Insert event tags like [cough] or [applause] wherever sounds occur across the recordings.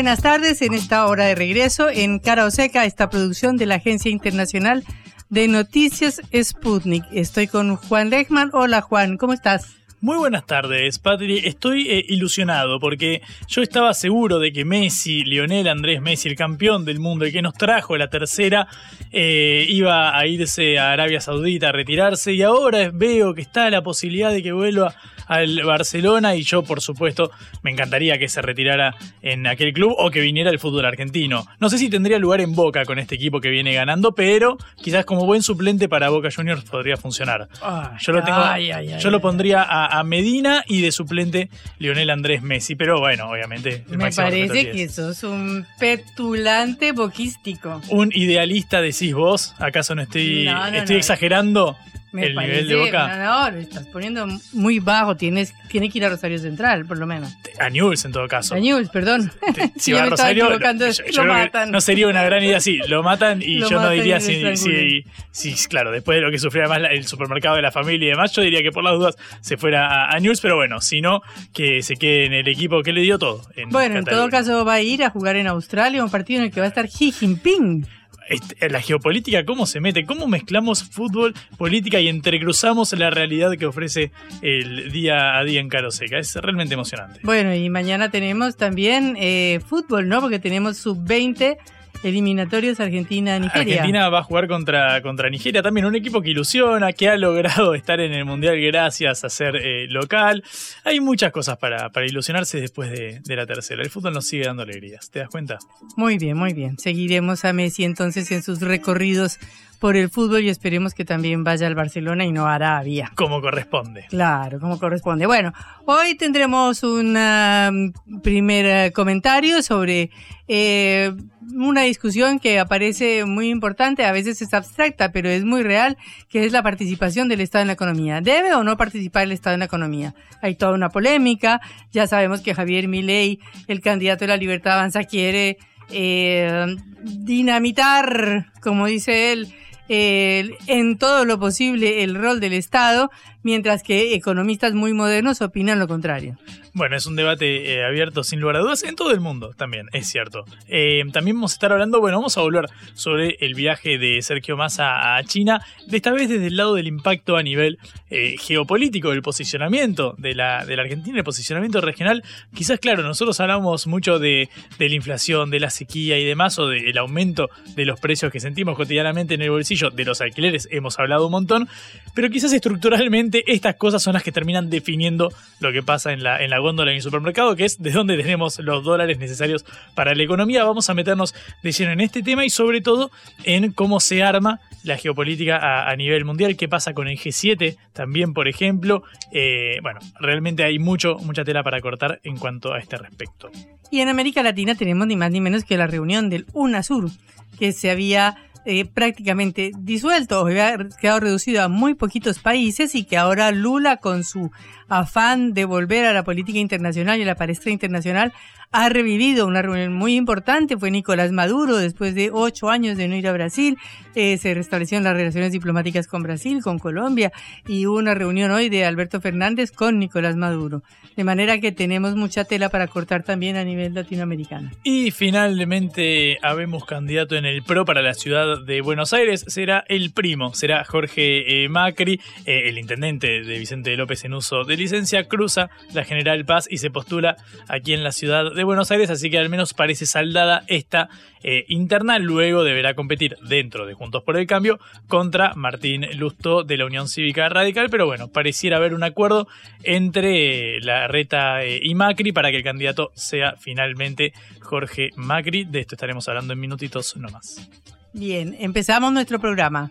Buenas tardes en esta hora de regreso en Cara o Seca, esta producción de la Agencia Internacional de Noticias Sputnik. Estoy con Juan Lechman. Hola Juan, ¿cómo estás? Muy buenas tardes, Patri. Estoy eh, ilusionado porque yo estaba seguro de que Messi, Lionel Andrés Messi, el campeón del mundo, el que nos trajo la tercera, eh, iba a irse a Arabia Saudita a retirarse y ahora veo que está la posibilidad de que vuelva al Barcelona y yo, por supuesto, me encantaría que se retirara en aquel club o que viniera el fútbol argentino. No sé si tendría lugar en Boca con este equipo que viene ganando, pero quizás como buen suplente para Boca Juniors podría funcionar. yo lo tengo, yo lo pondría a, Medina y de suplente Lionel Andrés Messi, pero bueno, obviamente. me parece que sos un petulante boquístico. Un idealista decís vos, ¿acaso no estoy, estoy exagerando? El nivel de Boca. No, no, lo estás poniendo muy bajo. Tienes, tiene que ir a Rosario Central, por lo menos. A Newell's, en todo caso. A Newell's, perdón. si [laughs] va a Rosario, lo matan. No sería una gran idea, sí, lo matan y yo no diría si, si, claro, después de lo que sufrió además el supermercado de la familia y demás, yo diría que por las dudas se fuera a, Newell's, pero bueno, si no, que se quede en el equipo que le dio todo. bueno, en todo caso va a ir a jugar en Australia, un partido en el que va a estar Xi Jinping la geopolítica, cómo se mete, cómo mezclamos fútbol, política y entrecruzamos la realidad que ofrece el día a día en Caro Seca. Es realmente emocionante. Bueno, y mañana tenemos también eh, fútbol, ¿no? Porque tenemos sub-20 eliminatorios Argentina-Nigeria. Argentina va a jugar contra, contra Nigeria, también un equipo que ilusiona, que ha logrado [laughs] estar en el Mundial gracias a ser eh, local. Hay muchas cosas para, para ilusionarse después de, de, la tercera. El fútbol nos sigue dando alegrías, ¿te das cuenta? Muy bien, muy bien. Seguiremos a Messi entonces en sus recorridos por el fútbol y esperemos que también vaya al Barcelona y no a Arabia. Como corresponde. Claro, como corresponde. Bueno, hoy tendremos un um, primer eh, comentario sobre eh, una discusión que aparece muy importante, a veces es abstracta, pero es muy real, que es la participación del Estado en la economía. ¿Debe o no participar el Estado en la economía? Hay toda una polémica, ya sabemos que Javier Milei, el candidato de la Libertad Avanza, quiere eh, dinamitar, como dice él, en todo lo posible el rol del Estado, mientras que economistas muy modernos opinan lo contrario. Bueno, es un debate eh, abierto sin lugar a dudas en todo el mundo también, es cierto. Eh, también vamos a estar hablando, bueno, vamos a volver sobre el viaje de Sergio Massa a China, de esta vez desde el lado del impacto a nivel eh, geopolítico, del posicionamiento de la, de la Argentina, el posicionamiento regional. Quizás, claro, nosotros hablamos mucho de la inflación, de la sequía y demás, o del aumento de los precios que sentimos cotidianamente en el bolsillo, de los alquileres, hemos hablado un montón, pero quizás estructuralmente estas cosas son las que terminan definiendo lo que pasa en la, en la góndola en el supermercado, que es de dónde tenemos los dólares necesarios para la economía. Vamos a meternos de lleno en este tema y sobre todo en cómo se arma la geopolítica a, nivel mundial, qué pasa con el G7 también, por ejemplo. Eh, bueno, realmente hay mucho, mucha tela para cortar en cuanto a este respecto. Y en América Latina tenemos ni más ni menos que la reunión del UNASUR, que se había eh, prácticamente disuelto, había quedado reducido a muy poquitos países y que ahora Lula con su afán de volver a la política internacional y a la palestra internacional ha revivido una reunión muy importante. Fue Nicolás Maduro, después de ocho años de no ir a Brasil, eh, se restablecieron las relaciones diplomáticas con Brasil, con Colombia, y una reunión hoy de Alberto Fernández con Nicolás Maduro. De manera que tenemos mucha tela para cortar también a nivel latinoamericano. Y finalmente habemos candidato en el PRO para la ciudad de Buenos Aires será el primo, será Jorge eh, Macri, eh, el intendente de Vicente López en uso de licencia, cruza la General Paz y se postula aquí en la ciudad de Buenos Aires, así que al menos parece saldada esta eh, interna. Luego deberá competir dentro de Juntos por el Cambio contra Martín Lusto de la Unión Cívica Radical, pero bueno, pareciera haber un acuerdo entre la reta y Macri para que el candidato sea finalmente Jorge Macri. De esto estaremos hablando en minutitos nomás. Bien, empezamos nuestro programa.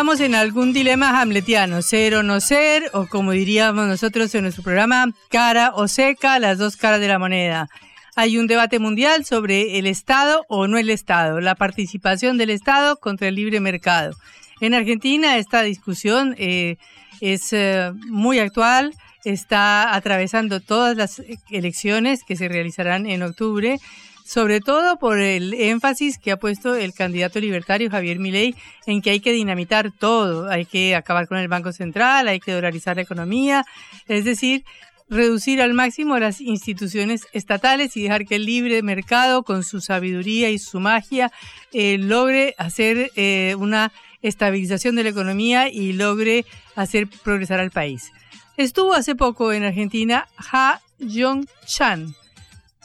estamos en algún dilema hamletiano, ser o no ser, o como diríamos nosotros en nuestro programa, cara o seca, las dos caras de la moneda. Hay un debate mundial sobre el Estado o no el Estado, la participación del Estado contra el libre mercado. En Argentina esta discusión eh, es eh, muy actual, está atravesando todas las elecciones que se realizarán en octubre sobre todo por el énfasis que ha puesto el candidato libertario Javier Milei en que hay que dinamitar todo, hay que acabar con el Banco Central, hay que dolarizar la economía, es decir, reducir al máximo las instituciones estatales y dejar que el libre mercado, con su sabiduría y su magia, eh, logre hacer eh, una estabilización de la economía y logre hacer progresar al país. Estuvo hace poco en Argentina Ha Jong-chan,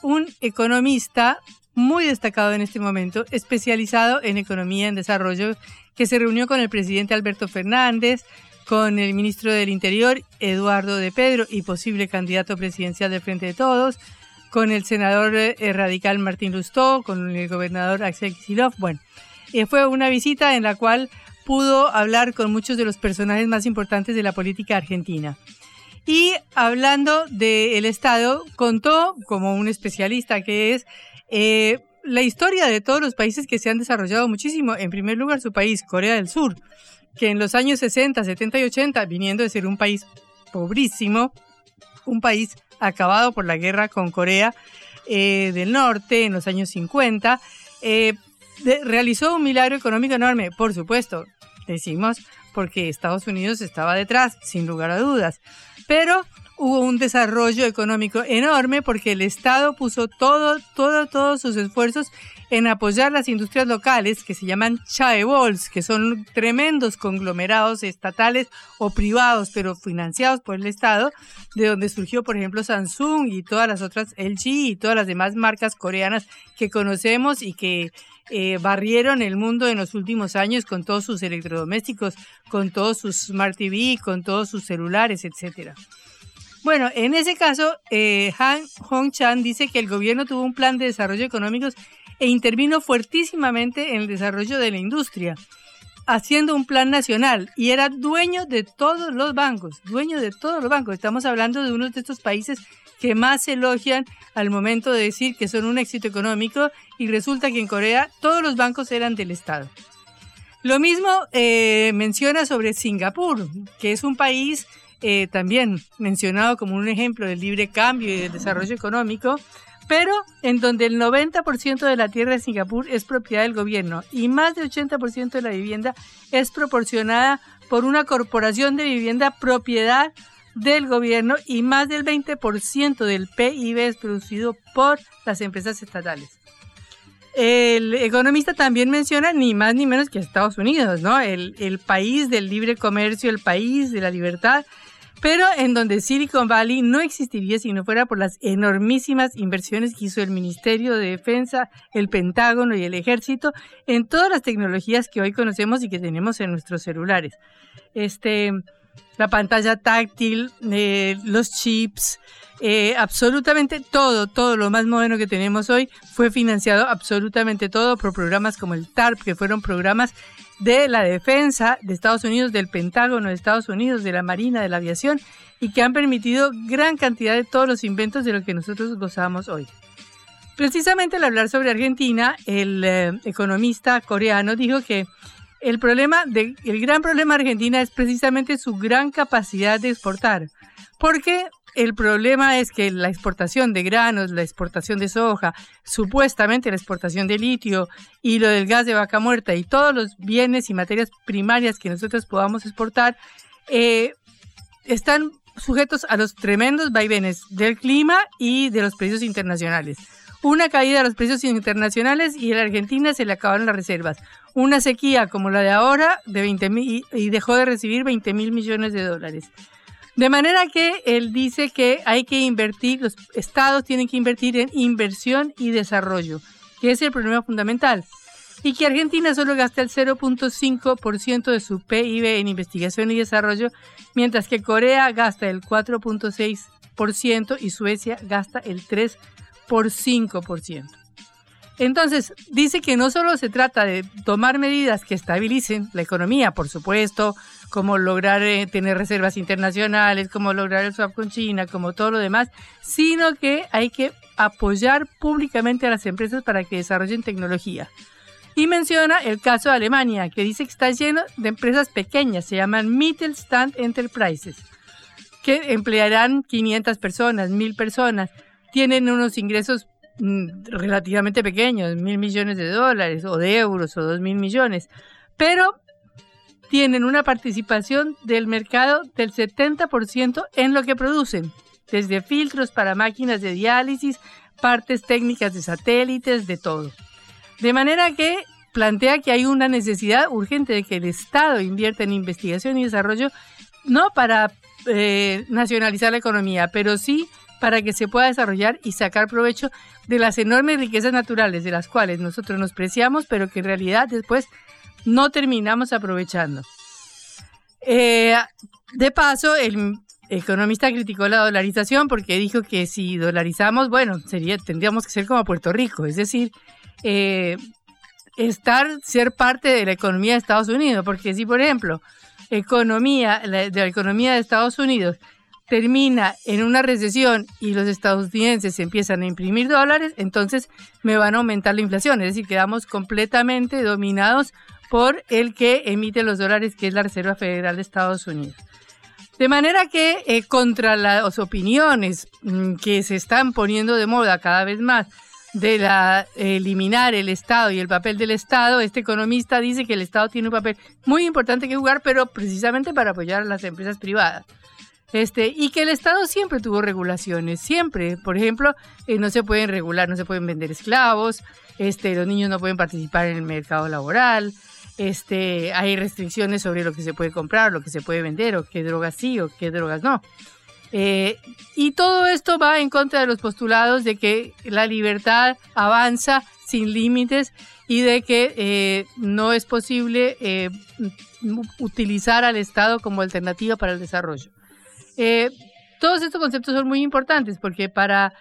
un economista muy destacado en este momento, especializado en economía en desarrollo, que se reunió con el presidente Alberto Fernández, con el ministro del Interior Eduardo de Pedro y posible candidato presidencial del Frente de Todos, con el senador eh, radical Martín Lustó, con el gobernador Axel Kicillof. Bueno, eh, fue una visita en la cual pudo hablar con muchos de los personajes más importantes de la política argentina. Y hablando del Estado, contó, como un especialista que es, eh, la historia de todos los países que se han desarrollado muchísimo. En primer lugar, su país, Corea del Sur, que en los años 60, 70 y 80, viniendo de ser un país pobrísimo, un país acabado por la guerra con Corea eh, del Norte en los años 50, eh, realizó un milagro económico enorme, por supuesto, decimos, porque Estados Unidos estaba detrás, sin lugar a dudas. Pero hubo un desarrollo económico enorme porque el Estado puso todo, todo, todos sus esfuerzos en apoyar las industrias locales que se llaman chaebols, que son tremendos conglomerados estatales o privados, pero financiados por el Estado, de donde surgió, por ejemplo, Samsung y todas las otras LG y todas las demás marcas coreanas que conocemos y que eh, barrieron el mundo en los últimos años con todos sus electrodomésticos, con todos sus Smart TV, con todos sus celulares, etcétera. Bueno, en ese caso, eh, Han Hong Chan dice que el gobierno tuvo un plan de desarrollo económico e intervino fuertísimamente en el desarrollo de la industria, haciendo un plan nacional y era dueño de todos los bancos, dueño de todos los bancos. Estamos hablando de uno de estos países que más elogian al momento de decir que son un éxito económico y resulta que en Corea todos los bancos eran del Estado. Lo mismo eh, menciona sobre Singapur, que es un país eh, también mencionado como un ejemplo del libre cambio y del desarrollo económico, pero en donde el 90% de la tierra de Singapur es propiedad del gobierno y más del 80% de la vivienda es proporcionada por una corporación de vivienda propiedad del gobierno y más del 20% del PIB es producido por las empresas estatales. El economista también menciona ni más ni menos que Estados Unidos, ¿no? El, el país del libre comercio, el país de la libertad, pero en donde Silicon Valley no existiría si no fuera por las enormísimas inversiones que hizo el Ministerio de Defensa, el Pentágono y el Ejército en todas las tecnologías que hoy conocemos y que tenemos en nuestros celulares. Este, la pantalla táctil, eh, los chips, eh, absolutamente todo, todo lo más moderno que tenemos hoy fue financiado absolutamente todo por programas como el TARP, que fueron programas de la defensa de Estados Unidos, del Pentágono de Estados Unidos, de la Marina, de la aviación, y que han permitido gran cantidad de todos los inventos de los que nosotros gozamos hoy. Precisamente al hablar sobre Argentina, el eh, economista coreano dijo que el problema de, el gran problema de Argentina es precisamente su gran capacidad de exportar, porque el problema es que la exportación de granos, la exportación de soja, supuestamente la exportación de litio y lo del gas de vaca muerta y todos los bienes y materias primarias que nosotros podamos exportar, eh, están sujetos a los tremendos vaivenes del clima y de los precios internacionales. Una caída de los precios internacionales y en la Argentina se le acabaron las reservas. Una sequía como la de ahora de 20 y dejó de recibir 20 mil millones de dólares. De manera que él dice que hay que invertir, los estados tienen que invertir en inversión y desarrollo, que es el problema fundamental. Y que Argentina solo gasta el 0.5% de su PIB en investigación y desarrollo, mientras que Corea gasta el 4.6% y Suecia gasta el 3%. Entonces, dice que no solo se trata de tomar medidas que estabilicen la economía, por supuesto, como lograr eh, tener reservas internacionales, como lograr el swap con China, como todo lo demás, sino que hay que apoyar públicamente a las empresas para que desarrollen tecnología. Y menciona el caso de Alemania, que dice que está lleno de empresas pequeñas, se llaman Mittelstand Enterprises, que emplearán 500 personas, 1000 personas, tienen unos ingresos mm, relativamente pequeños, mil millones de dólares o de euros o dos mil millones, pero tienen una participación del mercado del 70% en lo que producen, desde filtros para máquinas de diálisis, partes técnicas de satélites, de todo. De manera que plantea que hay una necesidad urgente de que el Estado invierta en investigación y desarrollo, no para eh, nacionalizar la economía, pero sí para que se pueda desarrollar y sacar provecho de las enormes riquezas naturales de las cuales nosotros nos preciamos, pero que en realidad después no terminamos aprovechando. Eh, de paso, el economista criticó la dolarización porque dijo que si dolarizamos, bueno, sería, tendríamos que ser como Puerto Rico, es decir, eh, estar, ser parte de la economía de Estados Unidos, porque si, por ejemplo, economía, de la economía de Estados Unidos termina en una recesión y los estadounidenses empiezan a imprimir dólares, entonces me van a aumentar la inflación, es decir, quedamos completamente dominados por el que emite los dólares, que es la Reserva Federal de Estados Unidos. De manera que eh, contra las opiniones mm, que se están poniendo de moda cada vez más de la, eliminar el Estado y el papel del Estado, este economista dice que el Estado tiene un papel muy importante que jugar, pero precisamente para apoyar a las empresas privadas. Este, y que el Estado siempre tuvo regulaciones, siempre. Por ejemplo, eh, no se pueden regular, no se pueden vender esclavos, este, los niños no pueden participar en el mercado laboral, este, hay restricciones sobre lo que se puede comprar, lo que se puede vender, o qué drogas sí o qué drogas no. Eh, y todo esto va en contra de los postulados de que la libertad avanza sin límites y de que eh, no es posible utilizar al Estado como alternativa para el desarrollo. Todos estos conceptos son muy importantes porque para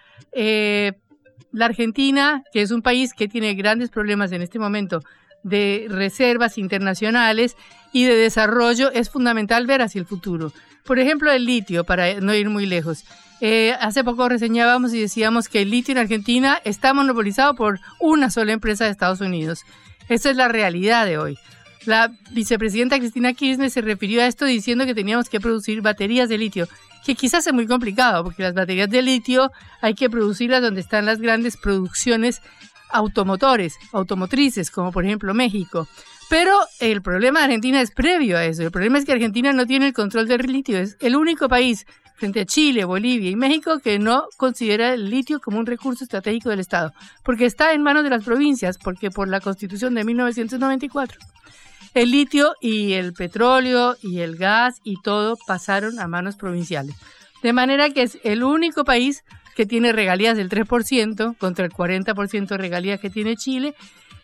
la Argentina, que es un país que tiene grandes problemas en este momento de reservas internacionales y de desarrollo, es fundamental ver hacia el futuro. Por ejemplo, el litio, para no ir muy lejos. Eh, hace poco reseñábamos y decíamos que el litio en Argentina está monopolizado por una sola empresa de Estados Unidos. Esa es la realidad de hoy. La vicepresidenta Cristina Kirchner se refirió a esto diciendo que teníamos que producir baterías de litio, que quizás es muy complicado, porque las baterías de litio hay que producirlas donde están las grandes producciones automotores, automotrices, como por ejemplo México. Pero el problema de Argentina es previo a eso. El problema es que Argentina no tiene el control del litio. Es el único país frente a Chile, Bolivia y México que no considera el litio como un recurso estratégico del Estado, porque está en manos de las provincias, porque por la Constitución de 1994 el litio y el petróleo y el gas y todo pasaron a manos provinciales. De manera que es el único país que tiene regalías del 3% contra el 40% de regalías que tiene Chile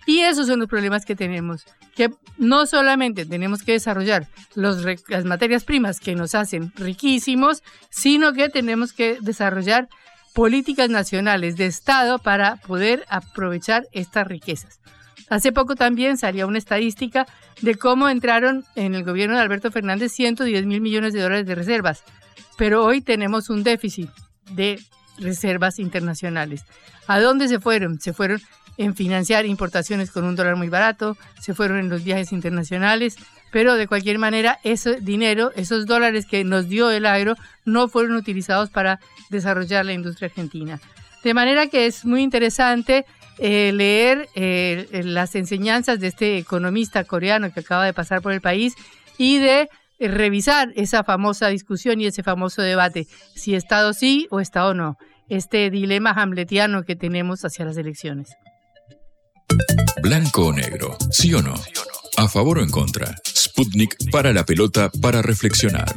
Y esos son los problemas que tenemos, que no solamente tenemos que desarrollar las materias primas que nos hacen riquísimos, sino que tenemos que desarrollar políticas nacionales de Estado para poder aprovechar estas riquezas. Hace poco también salió una estadística de cómo entraron en el gobierno de Alberto Fernández 110 mil millones de dólares de reservas, pero hoy tenemos un déficit de reservas internacionales. ¿A dónde se fueron? Se fueron en financiar importaciones con un dólar muy barato, se fueron en los viajes internacionales, pero de cualquier manera ese dinero, esos dólares que nos dio el agro, no fueron utilizados para desarrollar la industria argentina. De manera que es muy interesante eh, leer eh, las enseñanzas de este economista coreano que acaba de pasar por el país y de eh, revisar esa famosa discusión y ese famoso debate, si Estado sí o Estado no, este dilema hamletiano que tenemos hacia las elecciones. Blanco o negro, sí o no, a favor o en contra. Sputnik para la pelota para reflexionar.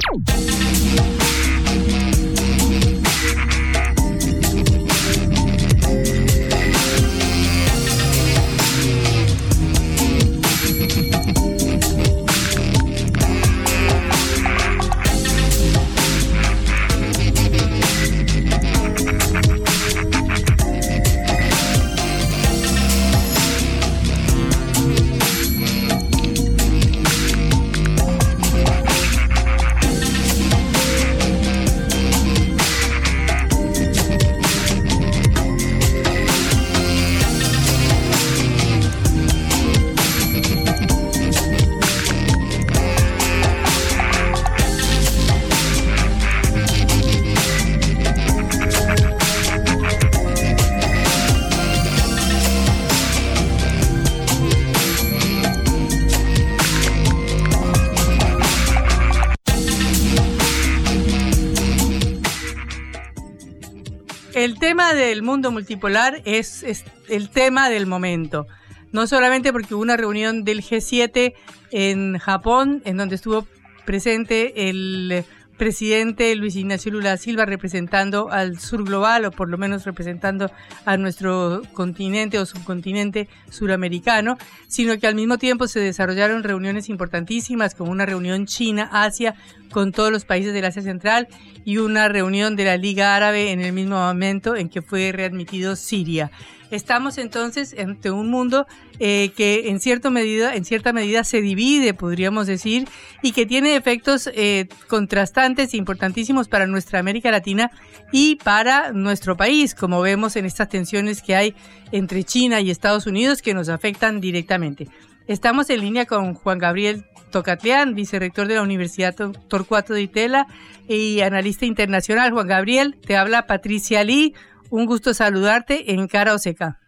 Del mundo multipolar es, el tema del momento. No solamente porque hubo una reunión del G7 en Japón, en donde estuvo presente el presidente Luis Ignacio Lula Silva representando al sur global o por lo menos representando a nuestro continente o subcontinente suramericano, sino que al mismo tiempo se desarrollaron reuniones importantísimas como una reunión China-Asia con todos los países del Asia Central y una reunión de la Liga Árabe en el mismo momento en que fue readmitido Siria. Estamos entonces ante un mundo eh, que en cierta medida, en cierta medida se divide, podríamos decir, y que tiene efectos eh, contrastantes e importantísimos para nuestra América Latina y para nuestro país, como vemos en estas tensiones que hay entre China y Estados Unidos que nos afectan directamente. Estamos en línea con Juan Gabriel Tocatlián, vicerrector de la Universidad Torcuato de Itela y analista internacional. Juan Gabriel, te habla Patricia Lee. Un gusto saludarte en Cara o Seca.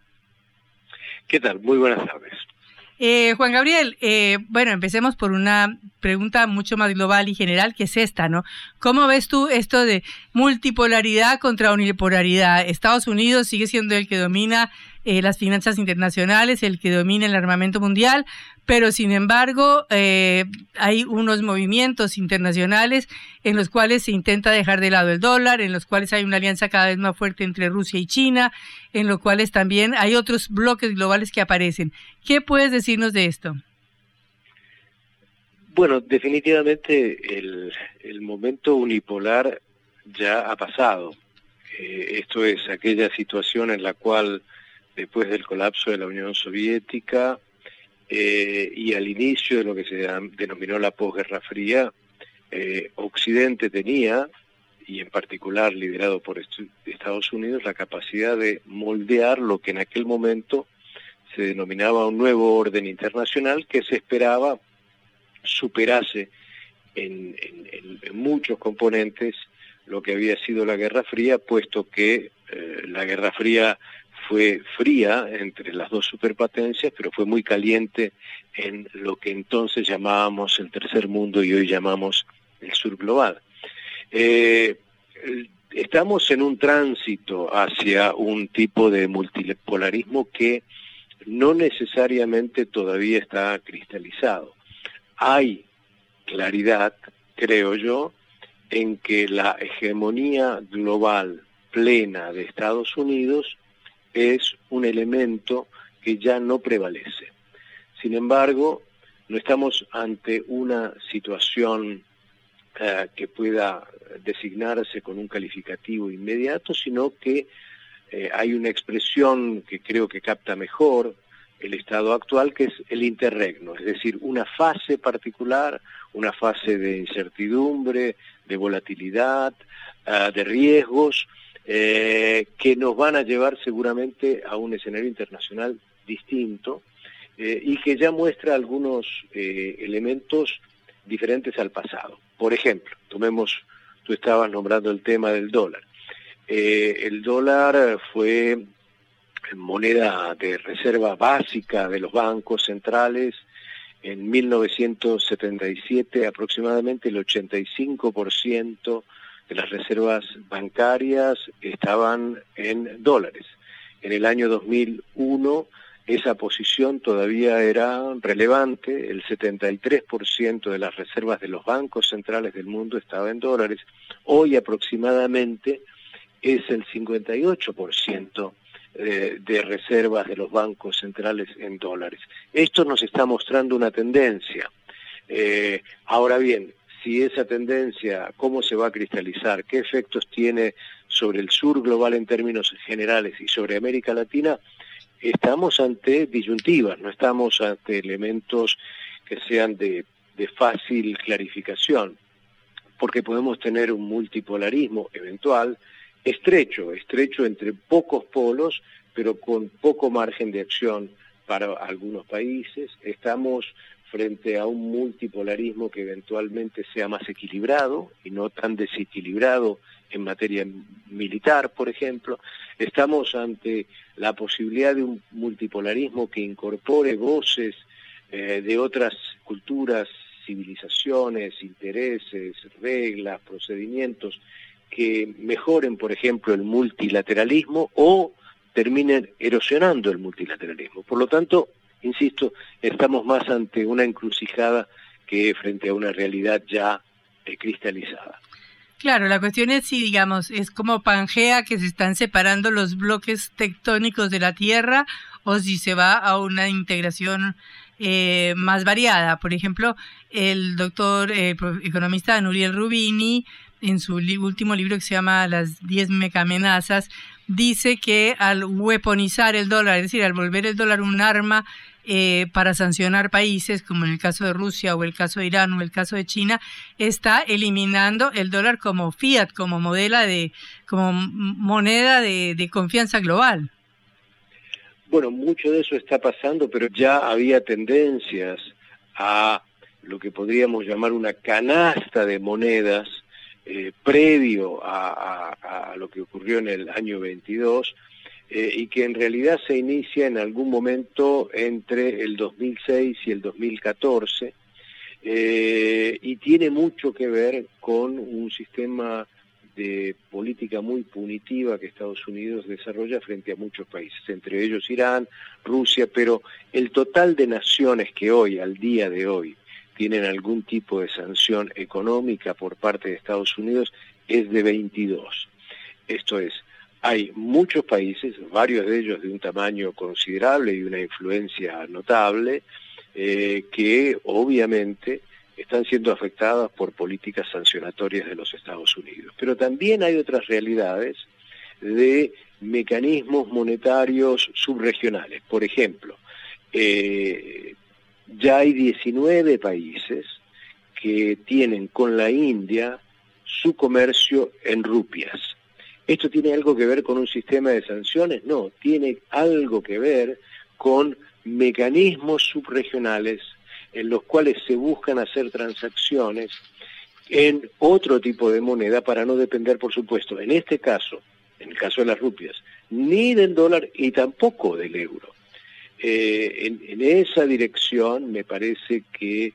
¿Qué tal? Muy buenas tardes. Eh, Juan Gabriel, eh, bueno, empecemos por una pregunta mucho más global y general, que es esta, ¿no? ¿Cómo ves tú esto de multipolaridad contra unipolaridad? Estados Unidos sigue siendo el que domina eh, las finanzas internacionales, el que domina el armamento mundial, pero sin embargo eh, hay unos movimientos internacionales en los cuales se intenta dejar de lado el dólar, en los cuales hay una alianza cada vez más fuerte entre Rusia y China, en los cuales también hay otros bloques globales que aparecen. ¿Qué puedes decirnos de esto? Bueno, definitivamente el, momento unipolar ya ha pasado. Eh, esto es aquella situación en la cual después del colapso de la Unión Soviética eh, y al inicio de lo que se denominó la posguerra fría, eh, Occidente tenía, y en particular liderado por Estados Unidos, la capacidad de moldear lo que en aquel momento se denominaba un nuevo orden internacional que se esperaba superase en, muchos componentes lo que había sido la Guerra Fría, puesto que eh, la Guerra Fría fue fría entre las dos superpotencias, pero fue muy caliente en lo que entonces llamábamos el tercer mundo y hoy llamamos el sur global. Eh, estamos en un tránsito hacia un tipo de multipolarismo que no necesariamente todavía está cristalizado. Hay claridad, creo yo, en que la hegemonía global plena de Estados Unidos es un elemento que ya no prevalece. Sin embargo, no estamos ante una situación eh, que pueda designarse con un calificativo inmediato, sino que eh, hay una expresión que creo que capta mejor el estado actual, que es el interregno, es decir, una fase particular, una fase de incertidumbre, de volatilidad, ah, de riesgos, eh, que nos van a llevar seguramente a un escenario internacional distinto eh, y que ya muestra algunos eh, elementos diferentes al pasado. Por ejemplo, tomemos, tú estabas nombrando el tema del dólar. el dólar fue moneda de reserva básica de los bancos centrales. En 1977 aproximadamente el 85% de las reservas bancarias estaban en dólares. En el año 2001 esa posición todavía era relevante, el 73% de las reservas de los bancos centrales del mundo estaba en dólares, hoy aproximadamente es el 58% eh, de reservas de los bancos centrales en dólares. Esto nos está mostrando una tendencia. Eh, ahora bien, si esa tendencia, cómo se va a cristalizar, qué efectos tiene sobre el sur global en términos generales y sobre América Latina, estamos ante disyuntivas, no estamos ante elementos que sean de, de fácil clarificación, porque podemos tener un multipolarismo eventual, estrecho, estrecho entre pocos polos, pero con poco margen de acción para algunos países. Estamos frente a un multipolarismo que eventualmente sea más equilibrado y no tan desequilibrado en materia militar, por ejemplo. Estamos ante la posibilidad de un multipolarismo que incorpore voces eh, de otras culturas, civilizaciones, intereses, reglas, procedimientos que mejoren, por ejemplo, el multilateralismo o terminen erosionando el multilateralismo. Por lo tanto, insisto, estamos más ante una encrucijada que frente a una realidad ya cristalizada. Claro, la cuestión es si, digamos, es como Pangea que se están separando los bloques tectónicos de la Tierra o si se va a una integración eh, más variada. Por ejemplo, el doctor eh, economista Nuriel Rubini en su último libro que se llama Las 10 mecamenazas, dice que al weaponizar el dólar, es decir, al volver el dólar un arma eh, para sancionar países, como en el caso de Rusia o el caso de Irán o el caso de China, está eliminando el dólar como fiat, como modela de, como moneda de, de confianza global. Bueno, mucho de eso está pasando, pero ya había tendencias a lo que podríamos llamar una canasta de monedas eh, previo a, lo que ocurrió en el año 22 eh, y que en realidad se inicia en algún momento entre el 2006 y el 2014 eh, y tiene mucho que ver con un sistema de política muy punitiva que Estados Unidos desarrolla frente a muchos países, entre ellos Irán, Rusia, pero el total de naciones que hoy, al día de hoy, tienen algún tipo de sanción económica por parte de Estados Unidos es de 22. Esto es, hay muchos países, varios de ellos de un tamaño considerable y una influencia notable, eh, que obviamente están siendo afectadas por políticas sancionatorias de los Estados Unidos. Pero también hay otras realidades de mecanismos monetarios subregionales. Por ejemplo, eh, ya hay 19 países que tienen con la India su comercio en rupias. ¿Esto tiene algo que ver con un sistema de sanciones? No, tiene algo que ver con mecanismos subregionales en los cuales se buscan hacer transacciones en otro tipo de moneda para no depender, por supuesto, en este caso, en el caso de las rupias, ni del dólar y tampoco del euro. Eh, en, esa dirección me parece que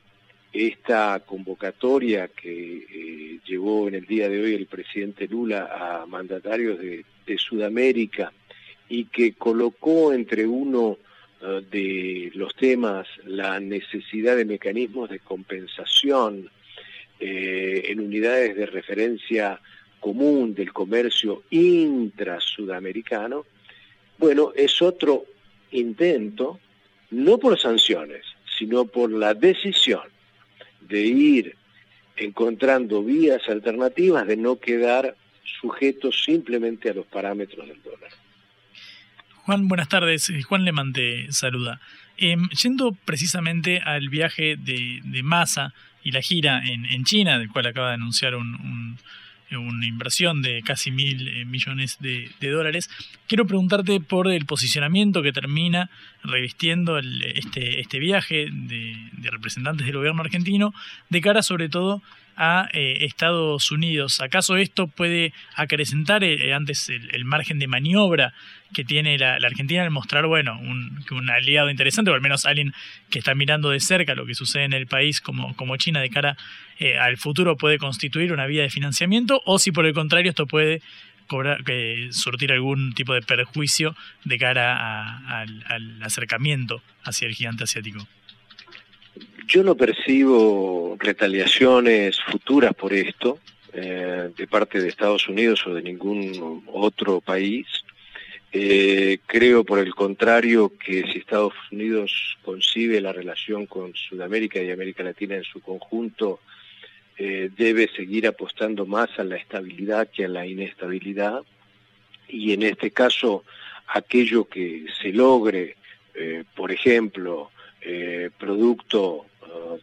esta convocatoria que eh, llevó en el día de hoy el presidente Lula a mandatarios de, Sudamérica y que colocó entre uno eh, de los temas la necesidad de mecanismos de compensación en unidades de referencia común del comercio intrasudamericano, bueno, es otro intento, no por sanciones, sino por la decisión de ir encontrando vías alternativas de no quedar sujetos simplemente a los parámetros del dólar. Juan, buenas tardes. Eh, Juan Lemán te saluda. Em, yendo precisamente al viaje de, de Massa y la gira en, China, del cual acaba de anunciar una inversión de casi mil eh, millones de, dólares, quiero preguntarte por el posicionamiento que termina revistiendo este, este viaje de representantes del gobierno argentino, de cara sobre todo a eh, Estados Unidos. ¿Acaso esto puede acrecentar eh, antes el, margen de maniobra que tiene la, Argentina al mostrar, bueno, un, un, aliado interesante, o al menos alguien que está mirando de cerca lo que sucede en el país como, China de cara eh, al futuro puede constituir una vía de financiamiento? ¿O si por el contrario esto puede cobrar, surtir algún tipo de perjuicio de cara al acercamiento hacia el gigante asiático? Yo no percibo retaliaciones futuras por esto eh, de parte de Estados Unidos o de ningún otro país. Eh, creo, por el contrario, que si Estados Unidos concibe la relación con Sudamérica y América Latina en su conjunto, eh, debe seguir apostando más a la estabilidad que a la inestabilidad. Y en este caso, aquello que se logre, por ejemplo, producto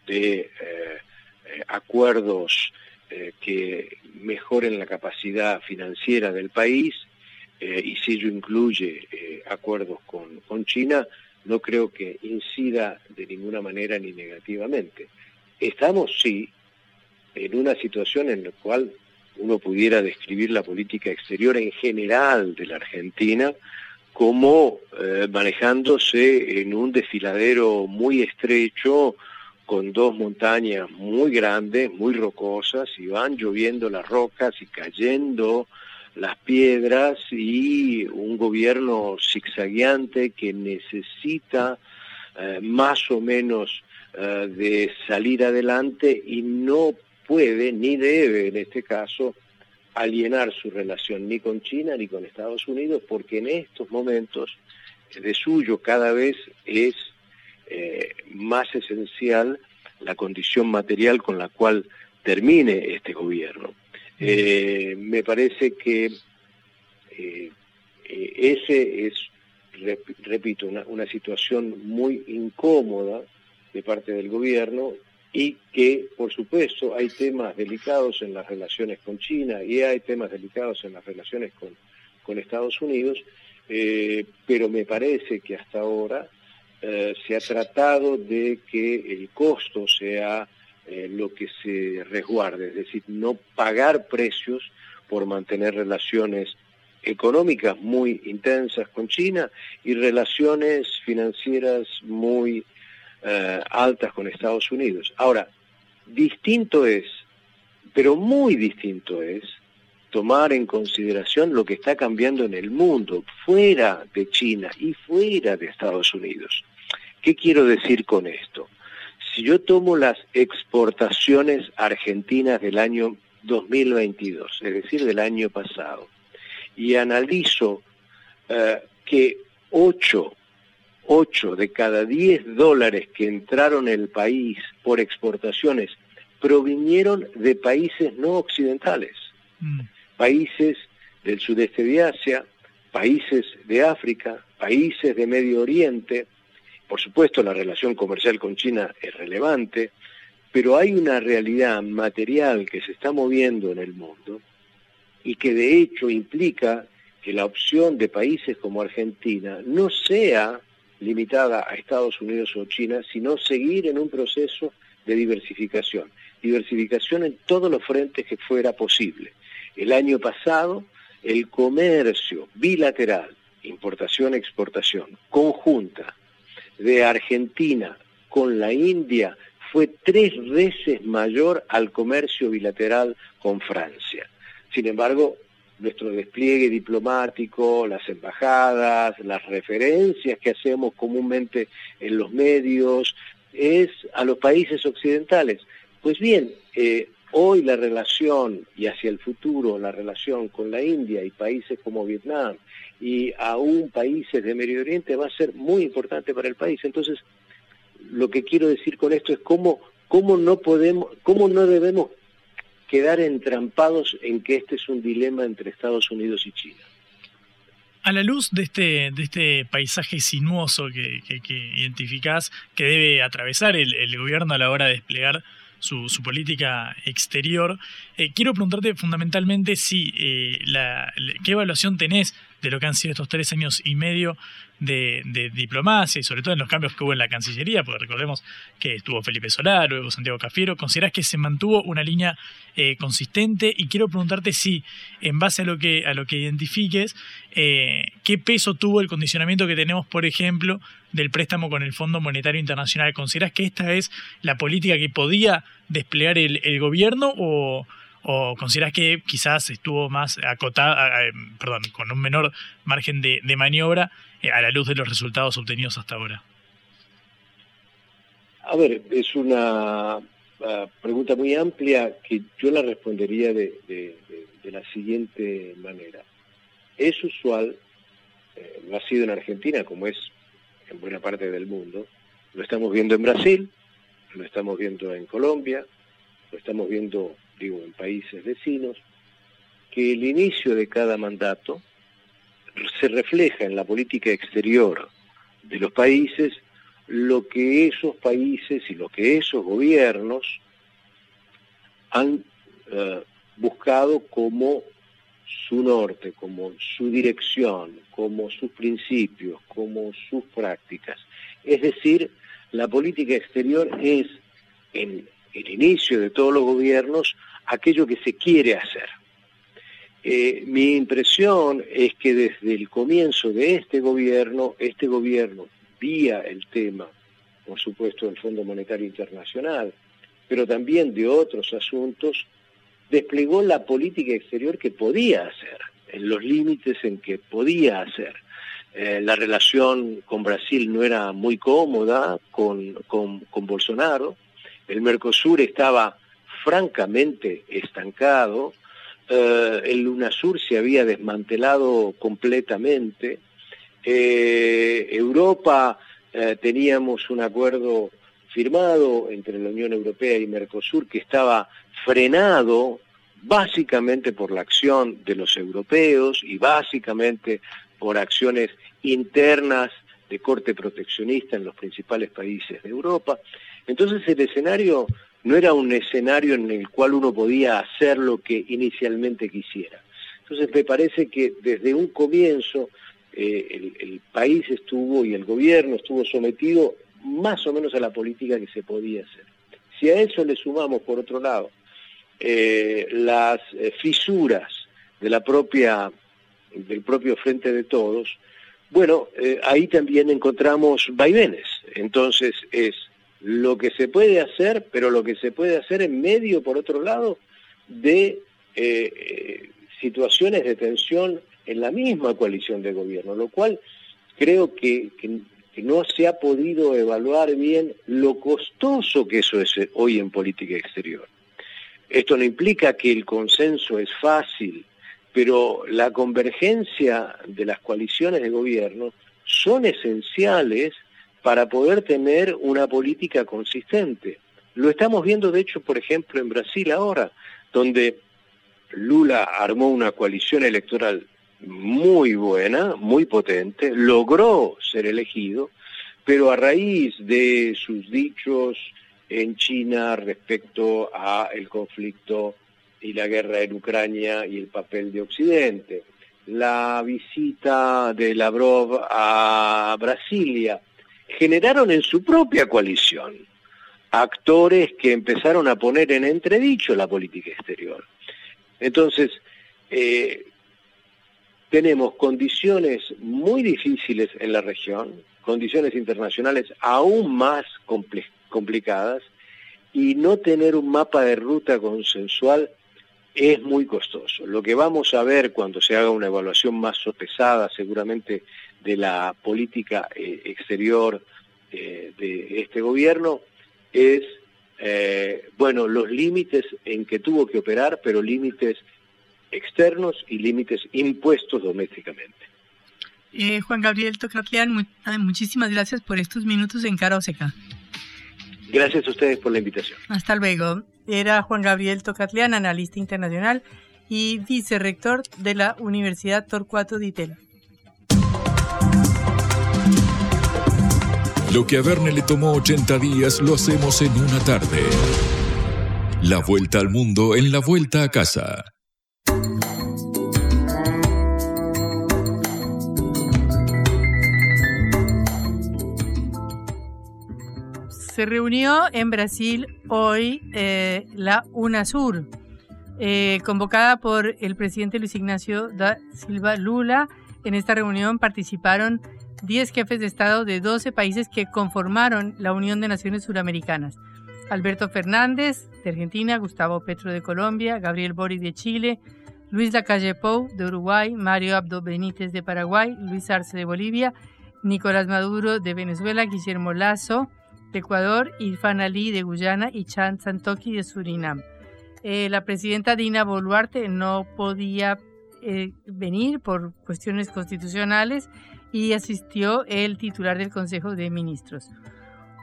de eh, eh, acuerdos eh, que mejoren la capacidad financiera del país, y si ello incluye acuerdos con, con China, no creo que incida de ninguna manera ni negativamente. Estamos, sí, en una situación en la cual uno pudiera describir la política exterior en general de la Argentina como manejándose en un desfiladero muy estrecho con dos montañas muy grandes, muy rocosas, y van lloviendo las rocas y cayendo las piedras y un gobierno zigzagueante que necesita eh, más o menos eh, de salir adelante y no puede ni debe en este caso alienar su relación ni con China ni con Estados Unidos porque en estos momentos de suyo cada vez es eh, más esencial la condición material con la cual termine este gobierno. Eh, me parece que eh, ese es, repito, una, situación muy incómoda de parte del gobierno y que, por supuesto, hay temas delicados en las relaciones con China y hay temas delicados en las relaciones con, con Estados Unidos, pero me parece que hasta ahora eh, se ha tratado de que el costo sea eh, lo que se resguarde, es decir, no pagar precios por mantener relaciones económicas muy intensas con China y relaciones financieras muy eh, altas con Estados Unidos. Ahora, distinto es, pero muy distinto es, tomar en consideración lo que está cambiando en el mundo, fuera de China y fuera de Estados Unidos. ¿Qué quiero decir con esto? Si yo tomo las exportaciones argentinas del año 2022, es decir, del año pasado, y analizo eh, que 8, 8 de cada 10 dólares que entraron en el país por exportaciones provinieron de países no occidentales, mm. Países del sudeste de Asia, países de África, países de Medio Oriente, por supuesto, la relación comercial con China es relevante, pero hay una realidad material que se está moviendo en el mundo y que de hecho implica que la opción de países como Argentina no sea limitada a Estados Unidos o China, sino seguir en un proceso de diversificación. Diversificación en todos los frentes que fuera posible. El año pasado, el comercio bilateral, importación-exportación, conjunta, de Argentina con la India fue tres veces mayor al comercio bilateral con Francia. Sin embargo, nuestro despliegue diplomático, las embajadas, las referencias que hacemos comúnmente en los medios, es a los países occidentales. Pues bien, eh, Hoy la relación y hacia el futuro la relación con la India y países como Vietnam y aún países de Medio Oriente va a ser muy importante para el país. Entonces, lo que quiero decir con esto es cómo, cómo no podemos, cómo no debemos quedar entrampados en que este es un dilema entre Estados Unidos y China. A la luz de este, de este paisaje sinuoso que, que, identificás, que debe atravesar el, gobierno a la hora de desplegar su, su política exterior, eh, quiero preguntarte fundamentalmente si eh, la, qué evaluación tenés de lo que han sido estos tres años y medio de, diplomacia y sobre todo en los cambios que hubo en la Cancillería, porque recordemos que estuvo Felipe Solar, luego Santiago Cafiero, ¿considerás que se mantuvo una línea eh, consistente? Y quiero preguntarte si, en base a lo que, a lo que identifiques, eh, ¿qué peso tuvo el condicionamiento que tenemos, por ejemplo, del préstamo con el Fondo Monetario Internacional? ¿Considerás que esta es la política que podía desplegar el, el gobierno o ¿O consideras que quizás estuvo más acotada, perdón, con un menor margen de, maniobra eh, a la luz de los resultados obtenidos hasta ahora? A ver, es una ah, pregunta muy amplia que yo la respondería de, la siguiente manera. Es usual, eh, no ha sido en Argentina como es en buena parte del mundo, lo estamos viendo en Brasil, lo estamos viendo en Colombia, lo estamos viendo digo, en países vecinos, que el inicio de cada mandato se refleja en la política exterior de los países lo que esos países y lo que esos gobiernos han eh, buscado como su norte, como su dirección, como sus principios, como sus prácticas. Es decir, la política exterior es en el inicio de todos los gobiernos aquello que se quiere hacer. Eh, mi impresión es que desde el comienzo de este gobierno, este gobierno, vía el tema, por supuesto, del Fondo Monetario Internacional, pero también de otros asuntos, desplegó la política exterior que podía hacer, en los límites en que podía hacer. Eh, la relación con Brasil no era muy cómoda con, con, con Bolsonaro, el Mercosur estaba francamente estancado, eh, el UNASUR se había desmantelado completamente, eh, Europa eh, teníamos un acuerdo firmado entre la Unión Europea y Mercosur que estaba frenado básicamente por la acción de los europeos y básicamente por acciones internas de corte proteccionista en los principales países de Europa. Entonces el escenario no era un escenario en el cual uno podía hacer lo que inicialmente quisiera. Entonces me parece que desde un comienzo eh, el, país estuvo y el gobierno estuvo sometido más o menos a la política que se podía hacer. Si a eso le sumamos, por otro lado, eh, las eh, fisuras del propio Frente de Todos, bueno, ahí también encontramos vaivenes. Entonces es lo que se puede hacer, pero lo que se puede hacer en medio, por otro lado, de eh, eh, situaciones de tensión en la misma coalición de gobierno, lo cual creo que, no se ha podido evaluar bien lo costoso que eso es hoy en política exterior. Esto no implica que el consenso es fácil, pero la convergencia de las coaliciones de gobierno son esenciales para poder tener una política consistente. Lo estamos viendo, de hecho, por ejemplo, en Brasil ahora, donde Lula armó una coalición electoral muy buena, muy potente, logró ser elegido, pero a raíz de sus dichos en China respecto a el conflicto y la guerra en Ucrania y el papel de Occidente, la visita de Lavrov a Brasilia, generaron en su propia coalición actores que empezaron a poner en entredicho la política exterior. Entonces, eh, tenemos condiciones muy difíciles en la región, condiciones internacionales aún más complicadas, y no tener un mapa de ruta consensual es muy costoso. Lo que vamos a ver cuando se haga una evaluación más sopesada, seguramente de la política eh, exterior eh, de este gobierno es eh, bueno, los límites en que tuvo que operar, pero límites externos y límites impuestos domésticamente. Juan Gabriel Tocatlián, muchísimas gracias por estos minutos en Cara Seca. Gracias a ustedes por la invitación. Hasta luego. Era Juan Gabriel Tocatlián, analista internacional y vicerrector de la Universidad Torcuato Di Tella. Lo que a Verne le tomó 80 días lo hacemos en una tarde. La vuelta al mundo en la vuelta a casa. Se reunió en Brasil hoy eh, la UNASUR, eh, convocada por el presidente Luis Ignacio da Silva Lula. En esta reunión participaron 10 jefes de Estado de 12 países que conformaron la Unión de Naciones Suramericanas. Alberto Fernández de Argentina, Gustavo Petro de Colombia, Gabriel Boric de Chile, Luis Lacalle Pou de Uruguay, Mario Abdo Benítez de Paraguay, Luis Arce de Bolivia, Nicolás Maduro de Venezuela, Guillermo Lazo de Ecuador, Irfan Ali de Guyana y Chan Santoki de Surinam. Eh, la presidenta Dina Boluarte no podía eh, venir por cuestiones constitucionales y asistió el titular del Consejo de Ministros.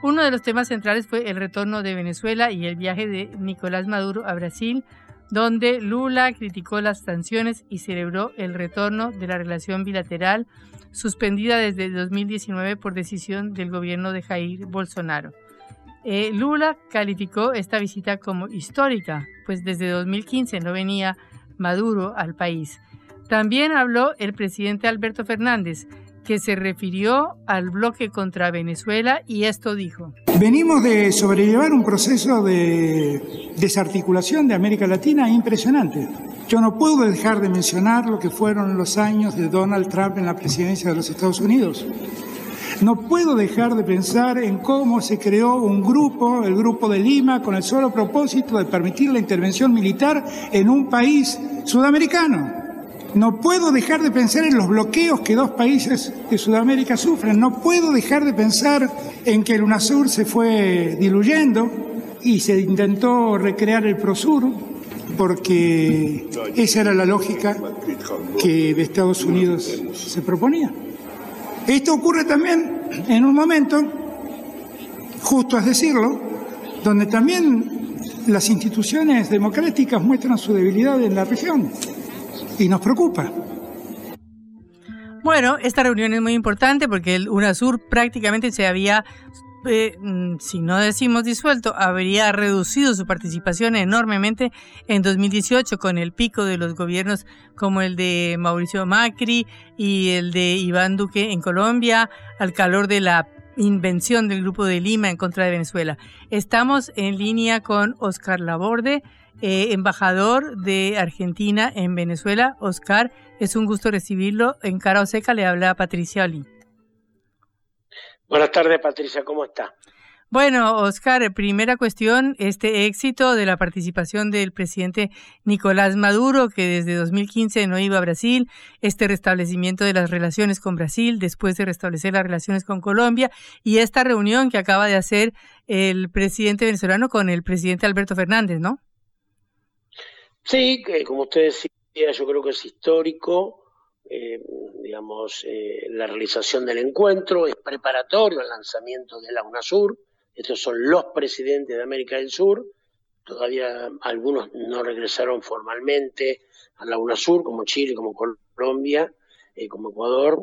Uno de los temas centrales fue el retorno de Venezuela y el viaje de Nicolás Maduro a Brasil, donde Lula criticó las sanciones y celebró el retorno de la relación bilateral suspendida desde 2019 por decisión del gobierno de Jair Bolsonaro. Eh, Lula calificó esta visita como histórica, pues desde 2015 no venía Maduro al país. También habló el presidente Alberto Fernández, que se refirió al bloque contra Venezuela y esto dijo. Venimos de sobrellevar un proceso de desarticulación de América Latina impresionante. Yo no puedo dejar de mencionar lo que fueron los años de Donald Trump en la presidencia de los Estados Unidos. No puedo dejar de pensar en cómo se creó un grupo, el Grupo de Lima, con el solo propósito de permitir la intervención militar en un país sudamericano. No puedo dejar de pensar en los bloqueos que dos países de Sudamérica sufren. No puedo dejar de pensar en que el UNASUR se fue diluyendo y se intentó recrear el PROSUR porque esa era la lógica que de Estados Unidos se proponía. Esto ocurre también en un momento, justo es decirlo, donde también las instituciones democráticas muestran su debilidad en la región y nos preocupa. Bueno, esta reunión es muy importante porque el UNASUR prácticamente se había eh, mm, si no decimos disuelto, habría reducido su participación enormemente en 2018 con el pico de los gobiernos como el de Mauricio Macri y el de Iván Duque en Colombia, al calor de la invención del Grupo de Lima en contra de Venezuela. Estamos en línea con Oscar Laborde, eh, embajador de Argentina en Venezuela. Oscar, es un gusto recibirlo. En Cara Seca le habla Patricia Oli. Buenas tardes, Patricia, ¿cómo está? Bueno, Oscar, primera cuestión, este éxito de la participación del presidente Nicolás Maduro, que desde 2015 no iba a Brasil, este restablecimiento de las relaciones con Brasil, después de restablecer las relaciones con Colombia, y esta reunión que acaba de hacer el presidente venezolano con el presidente Alberto Fernández, ¿no? Sí, que como usted decía, yo creo que es histórico eh, digamos, eh, la realización del encuentro, es preparatorio al lanzamiento de la UNASUR. Estos son los presidentes de América del Sur. Todavía algunos no regresaron formalmente a la UNASUR, como Chile, como Colombia, eh, como Ecuador.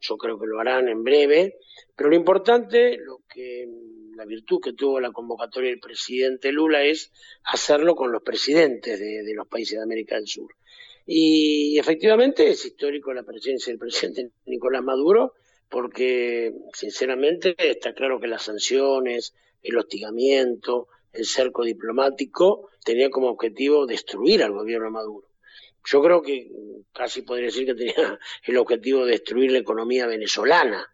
Yo creo que lo harán en breve. Pero lo importante, lo que la virtud que tuvo la convocatoria del presidente Lula es hacerlo con los presidentes de los países de América del Sur. Y efectivamente es histórico la presencia del presidente Nicolás Maduro, porque sinceramente está claro que las sanciones, el hostigamiento, el cerco diplomático tenía como objetivo destruir al gobierno de Maduro. Yo creo que casi podría decir que tenía el objetivo de destruir la economía venezolana.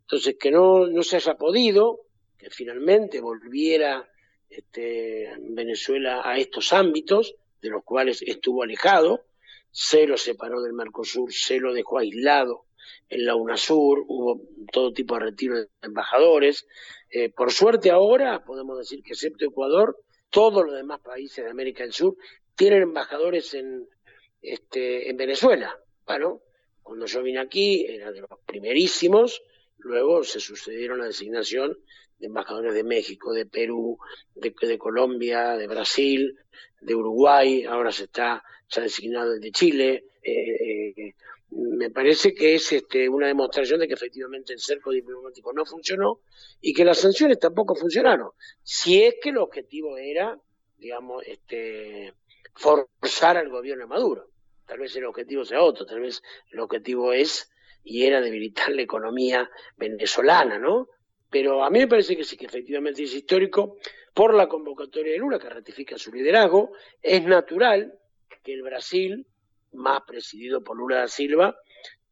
Entonces, que no, no se haya podido, finalmente volviera este, Venezuela a estos ámbitos de los cuales estuvo alejado, se lo separó del Mercosur, se lo dejó aislado en la UNASUR, hubo todo tipo de retiro de embajadores. Eh, por suerte ahora podemos decir que excepto Ecuador, todos los demás países de América del Sur tienen embajadores en, este, en Venezuela. Bueno, cuando yo vine aquí era de los primerísimos, luego se sucedieron la designación embajadores de México, de Perú, de, de Colombia, de Brasil, de Uruguay, ahora se está se ha designado el de Chile. Eh, eh, me parece que es este, una demostración de que efectivamente el cerco diplomático no funcionó y que las sanciones tampoco funcionaron. Si es que el objetivo era, digamos, este, forzar al gobierno de Maduro. Tal vez el objetivo sea otro, tal vez el objetivo es y era debilitar la economía venezolana, ¿no? Pero a mí me parece que sí, que efectivamente es histórico por la convocatoria de Lula, que ratifica su liderazgo. Es natural que el Brasil, más presidido por Lula da Silva,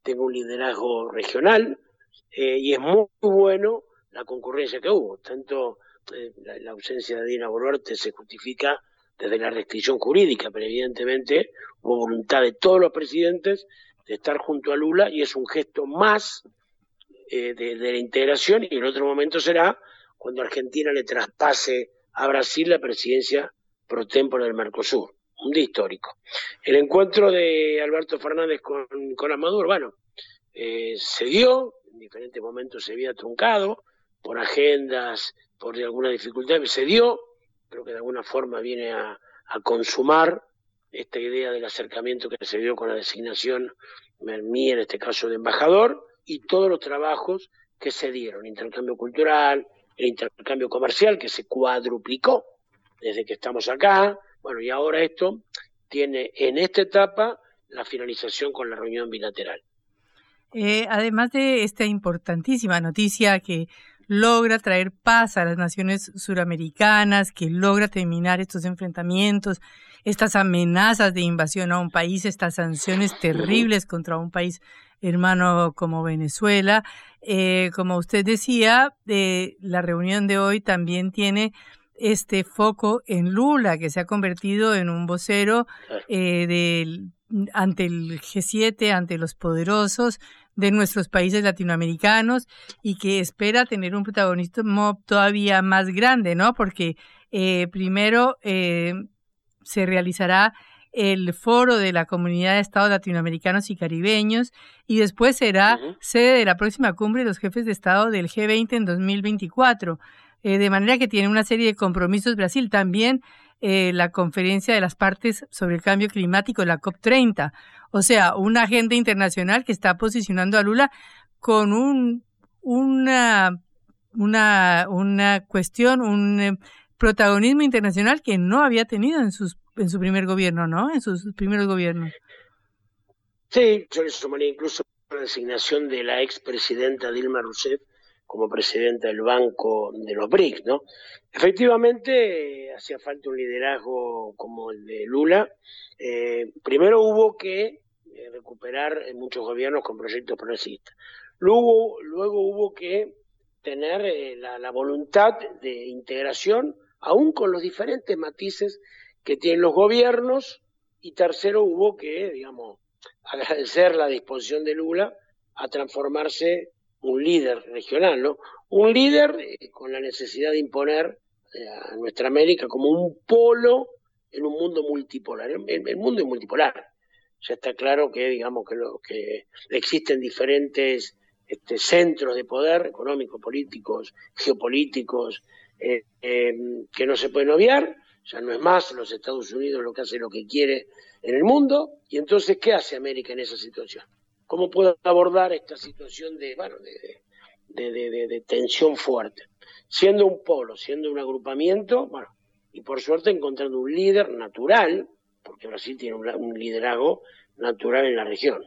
tenga un liderazgo regional eh, y es muy bueno la concurrencia que hubo. Tanto eh, la, ausencia de Dina Boluarte se justifica desde la restricción jurídica, pero evidentemente hubo voluntad de todos los presidentes de estar junto a Lula y es un gesto más eh, de, la integración y en otro momento será cuando Argentina le traspase a Brasil la presidencia pro tempore del Mercosur, un día histórico. El encuentro de Alberto Fernández con, con Amador, bueno, eh, se dio, en diferentes momentos se había truncado, por agendas, por alguna dificultad, se dio, creo que de alguna forma viene a, consumar esta idea del acercamiento que se dio con la designación mía, en este caso de embajador, y todos los trabajos que se dieron, intercambio cultural, el intercambio comercial que se cuadruplicó desde que estamos acá, bueno, y ahora esto tiene en esta etapa la finalización con la reunión bilateral. Eh, además de esta importantísima noticia que logra traer paz a las naciones suramericanas, que logra terminar estos enfrentamientos, estas amenazas de invasión a un país, estas sanciones terribles contra un país hermano como Venezuela. Eh, como usted decía, eh, la reunión de hoy también tiene este foco en Lula, que se ha convertido en un vocero eh, ante el G7, ante los poderosos, de nuestros países latinoamericanos y que espera tener un protagonismo todavía más grande, ¿no? Porque primero se realizará el foro de la comunidad de estados latinoamericanos y caribeños y después será sede de la próxima cumbre de los jefes de estado del G20 en 2024. Eh, de manera que tiene una serie de compromisos Brasil. También eh, la conferencia de las partes sobre el cambio climático, la COP30. O sea, una agenda internacional que está posicionando a Lula con un, una, una, una cuestión, un eh, protagonismo internacional que no había tenido en, sus, en su primer gobierno, ¿no? En sus primeros gobiernos. Sí, yo le sumaría incluso la designación de la expresidenta Dilma Rousseff como presidenta del Banco de los BRICS, ¿no? Efectivamente, hacía falta un liderazgo como el de Lula. Eh, primero hubo que eh, recuperar muchos gobiernos con proyectos progresistas. Luego, luego hubo que tener eh, la, la, voluntad de integración, aún con los diferentes matices que tienen los gobiernos. Y tercero, hubo que, digamos, agradecer la disposición de Lula a transformarse un líder regional, ¿no? Un líder eh, con la necesidad de imponer eh, a nuestra América como un polo en un mundo multipolar. El, mundo es multipolar. Ya está claro que, digamos, que, lo, que existen diferentes este, centros de poder económicos, políticos, geopolíticos, eh, que no se pueden obviar. Ya no es más los Estados Unidos lo que hace lo que quiere en el mundo. Y entonces, ¿qué hace América en esa situación? cómo puedo abordar esta situación de, bueno, de, tensión fuerte. Siendo un polo, siendo un agrupamiento, bueno, y por suerte encontrando un líder natural, porque Brasil tiene un, liderazgo natural en la región.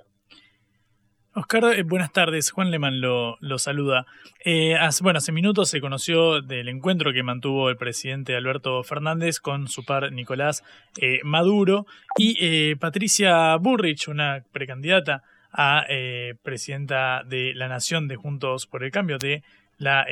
Oscar, eh, buenas tardes. Juan Leman lo, saluda. Eh, hace, bueno, hace minutos se conoció del encuentro que mantuvo el presidente Alberto Fernández con su par Nicolás eh, Maduro y Patricia Burrich, una precandidata a eh, presidenta de la Nación de Juntos por el Cambio de la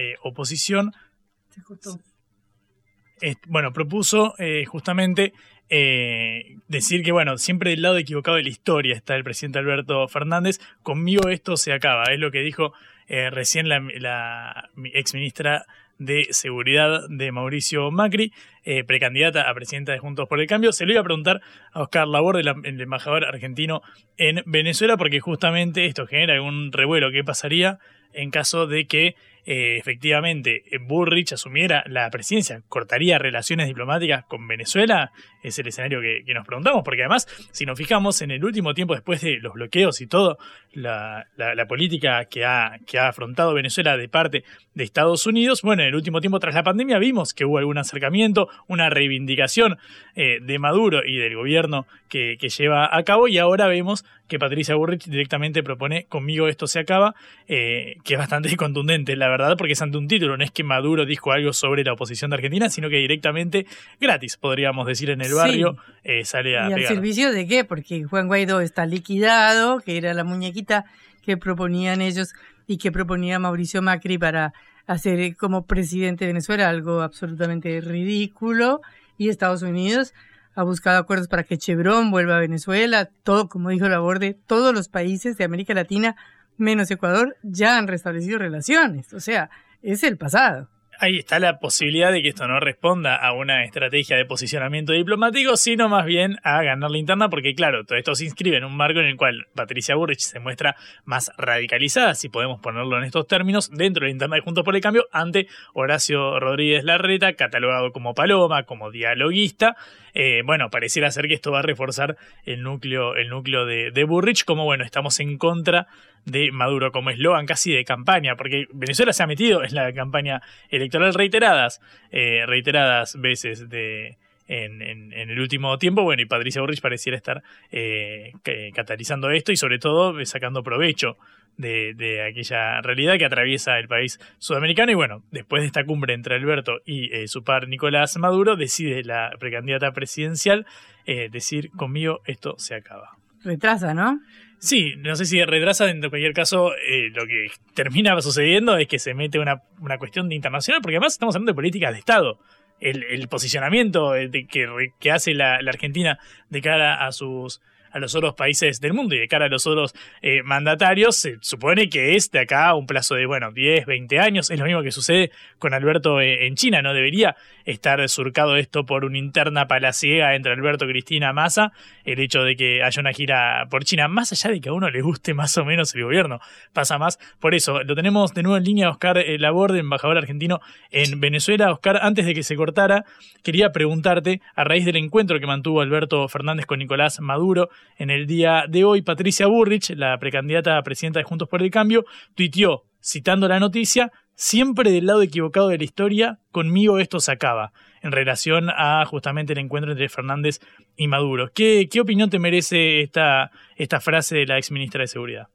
eh, bueno, propuso eh, justamente eh, decir que, bueno, siempre del lado equivocado de la historia está el presidente Alberto Fernández. Conmigo esto se acaba. Es lo que dijo recién la, ex ministra de Seguridad de Mauricio Macri, eh, precandidata a presidenta de Juntos por el Cambio. Se lo iba a preguntar a Oscar Labor, el embajador argentino en Venezuela, porque justamente esto genera algún revuelo. ¿Qué pasaría en caso de que eh, efectivamente Burrich asumiera la presidencia, cortaría relaciones diplomáticas con Venezuela, es el escenario que, nos preguntamos, porque además, si nos fijamos en el último tiempo, después de los bloqueos y todo, la, política que ha, que ha afrontado Venezuela de parte de Estados Unidos, bueno, en el último tiempo tras la pandemia vimos que hubo algún acercamiento, una reivindicación eh, de Maduro y del gobierno que, que lleva a cabo, y ahora vemos que Patricia Burrich directamente propone conmigo esto se acaba, eh, que es bastante [laughs] contundente, la verdad, porque es ante un título, no es que Maduro dijo algo sobre la oposición de Argentina, sino que directamente gratis, podríamos decir, en el barrio, eh, sale a... ¿Y al servicio de qué? Porque Juan Guaidó está liquidado, que era la muñequita que proponían ellos y que proponía Mauricio Macri para hacer como presidente de Venezuela algo absolutamente ridículo. Y Estados Unidos ha buscado acuerdos para que Chevron vuelva a Venezuela, todo, como dijo la Borde, todos los países de América Latina, menos Ecuador, ya han restablecido relaciones. O sea, es el pasado ahí está la posibilidad de que esto no responda a una estrategia de posicionamiento diplomático, sino más bien a ganar la interna, porque claro, todo esto se inscribe en un marco en el cual Patricia Burrich se muestra más radicalizada, si podemos ponerlo en estos términos, dentro de la interna de Juntos por el Cambio, ante Horacio Rodríguez Larreta, catalogado como paloma, como dialoguista. Eh, bueno, pareciera ser que esto va a reforzar el núcleo, el núcleo de, de Burrich, como bueno, estamos en contra de Maduro como eslogan casi de campaña, porque Venezuela se ha metido en la campaña electoral reiteradas, eh, reiteradas veces de, en, en, el último tiempo. Bueno, y Patricia Burrich pareciera estar eh, catalizando esto y sobre todo eh, sacando provecho de, de, aquella realidad que atraviesa el país sudamericano. Y bueno, después de esta cumbre entre Alberto y su par Nicolás Maduro, decide la precandidata presidencial decir, conmigo esto se acaba. Retrasa, ¿no? Sí, no sé si retrasa, en cualquier caso, eh, lo que termina sucediendo es que se mete una, una cuestión de internacional, porque además estamos hablando de políticas de Estado. El, el posicionamiento eh, de que, que hace la, la Argentina de cara a sus a los otros países del mundo y de cara a los otros eh, mandatarios, se supone que es de acá un plazo de, bueno, 10, 20 años. Es lo mismo que sucede con Alberto eh, en China, ¿no? Debería estar surcado esto por una interna palaciega entre Alberto, Cristina, Massa, el hecho de que haya una gira por China, más allá de que a uno le guste más o menos el gobierno, pasa más. Por eso, lo tenemos de nuevo en línea Oscar eh, Laborde, embajador argentino en Venezuela. Oscar, antes de que se cortara, quería preguntarte, a raíz del encuentro que mantuvo Alberto Fernández con Nicolás Maduro, en el día de hoy, Patricia Burrich, la precandidata a presidenta de Juntos por el Cambio, tuiteó, citando la noticia, siempre del lado equivocado de la historia, conmigo esto se acaba, en relación a justamente el encuentro entre Fernández y Maduro. ¿Qué, opinión te merece esta, esta frase de la ex ministra de Seguridad?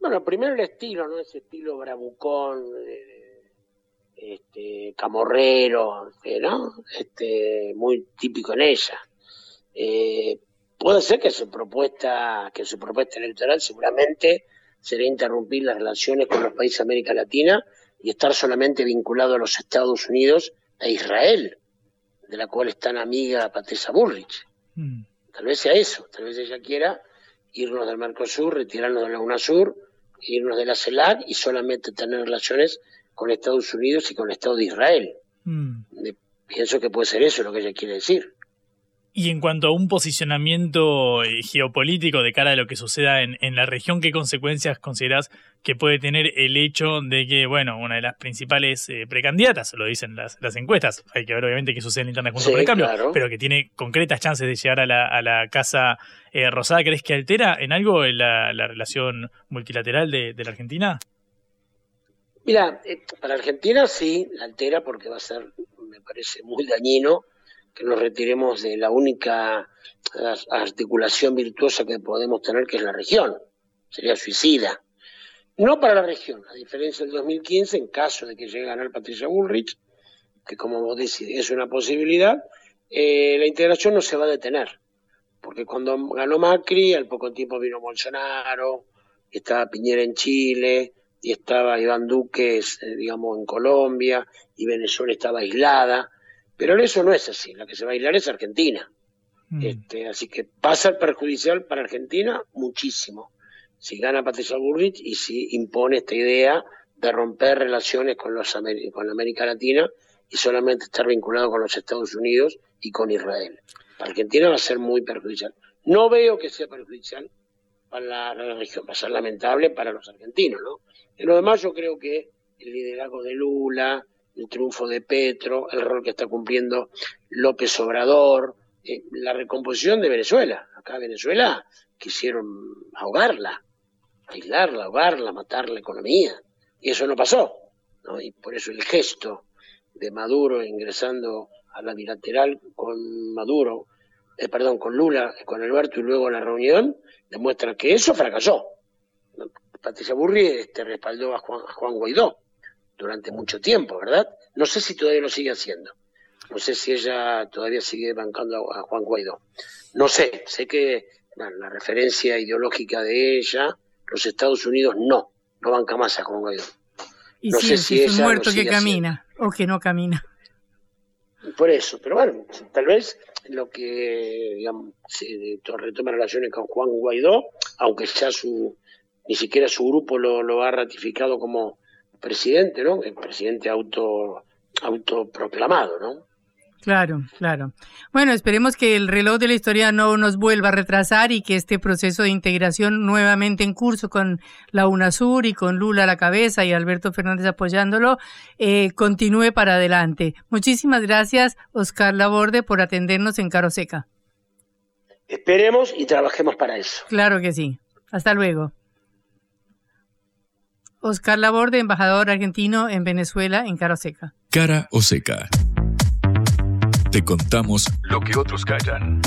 Bueno, primero el estilo, ¿no? Ese estilo bravucón, este, camorrero, ¿no? Este, muy típico en ella. Eh, Puede ser que su propuesta, que su propuesta electoral seguramente será interrumpir las relaciones con los países de América Latina y estar solamente vinculado a los Estados Unidos e Israel, de la cual es tan amiga Patricia Bullrich. Mm. Tal vez sea eso, tal vez ella quiera irnos del Mercosur, retirarnos de la UNASUR, irnos de la CELAC y solamente tener relaciones con Estados Unidos y con el Estado de Israel. Mm. Pienso que puede ser eso lo que ella quiere decir. Y en cuanto a un posicionamiento eh, geopolítico de cara a lo que suceda en, la región, ¿qué consecuencias consideras que puede tener el hecho de que, bueno, una de las principales eh, precandidatas, lo dicen las, encuestas, hay que ver obviamente qué sucede en Internet junto por el cambio, pero que tiene concretas chances de llegar a la, Casa eh, Rosada, ¿crees que altera en algo la, relación multilateral de, de la Argentina? Mira, para Argentina sí, la altera porque va a ser, me parece, muy dañino que nos retiremos de la única articulación virtuosa que podemos tener, que es la región. Sería suicida. No para la región, a diferencia del 2015, en caso de que llegue a ganar Patricia Bullrich, que como vos decís es una posibilidad, eh, la integración no se va a detener. Porque cuando ganó Macri, al poco tiempo vino Bolsonaro, estaba Piñera en Chile, y estaba Iván Duque, eh, digamos, en Colombia, y Venezuela estaba aislada Pero eso no es así, la que se va a aislar es Argentina. Mm. Este, así que va a ser perjudicial para Argentina muchísimo si gana Patricia Bullrich y si impone esta idea de romper relaciones con, los con América Latina y solamente estar vinculado con los Estados Unidos y con Israel. Para Argentina va a ser muy perjudicial. No veo que sea perjudicial para la, región, va a ser lamentable para los argentinos, ¿no? En lo demás yo creo que el liderazgo de Lula, el triunfo de Petro, el rol que está cumpliendo López Obrador, eh, la recomposición de Venezuela. Acá Venezuela quisieron ahogarla, aislarla, ahogarla, matar la economía. Y eso no pasó. ¿no? Y por eso el gesto de Maduro ingresando a la bilateral con Maduro, eh, perdón, con Lula, con Alberto y luego la reunión, demuestra que eso fracasó. Patricia Burri este, respaldó a Juan, a Juan Guaidó durante mucho tiempo, ¿verdad? No sé si todavía lo sigue haciendo. No sé si ella todavía sigue bancando a, Juan Guaidó. No sé, sé que la referencia ideológica de ella, los Estados Unidos no, no banca más a Juan Guaidó. Y no sé si es un muerto que camina o que no camina. Por eso, pero bueno, tal vez lo que digamos, se retoma relaciones con Juan Guaidó, aunque ya su ni siquiera su grupo lo, lo ha ratificado como presidente, ¿no? El presidente auto autoproclamado, ¿no? Claro, claro. Bueno, esperemos que el reloj de la historia no nos vuelva a retrasar y que este proceso de integración nuevamente en curso con la UNASUR y con Lula a la cabeza y Alberto Fernández apoyándolo, eh, continúe para adelante. Muchísimas gracias, Oscar Laborde, por atendernos en Caro Seca. Esperemos y trabajemos para eso. Claro que sí. Hasta luego. Oscar Laborde, embajador argentino en Venezuela, en Caro Seca. Cara o Seca. Te contamos lo que otros callan.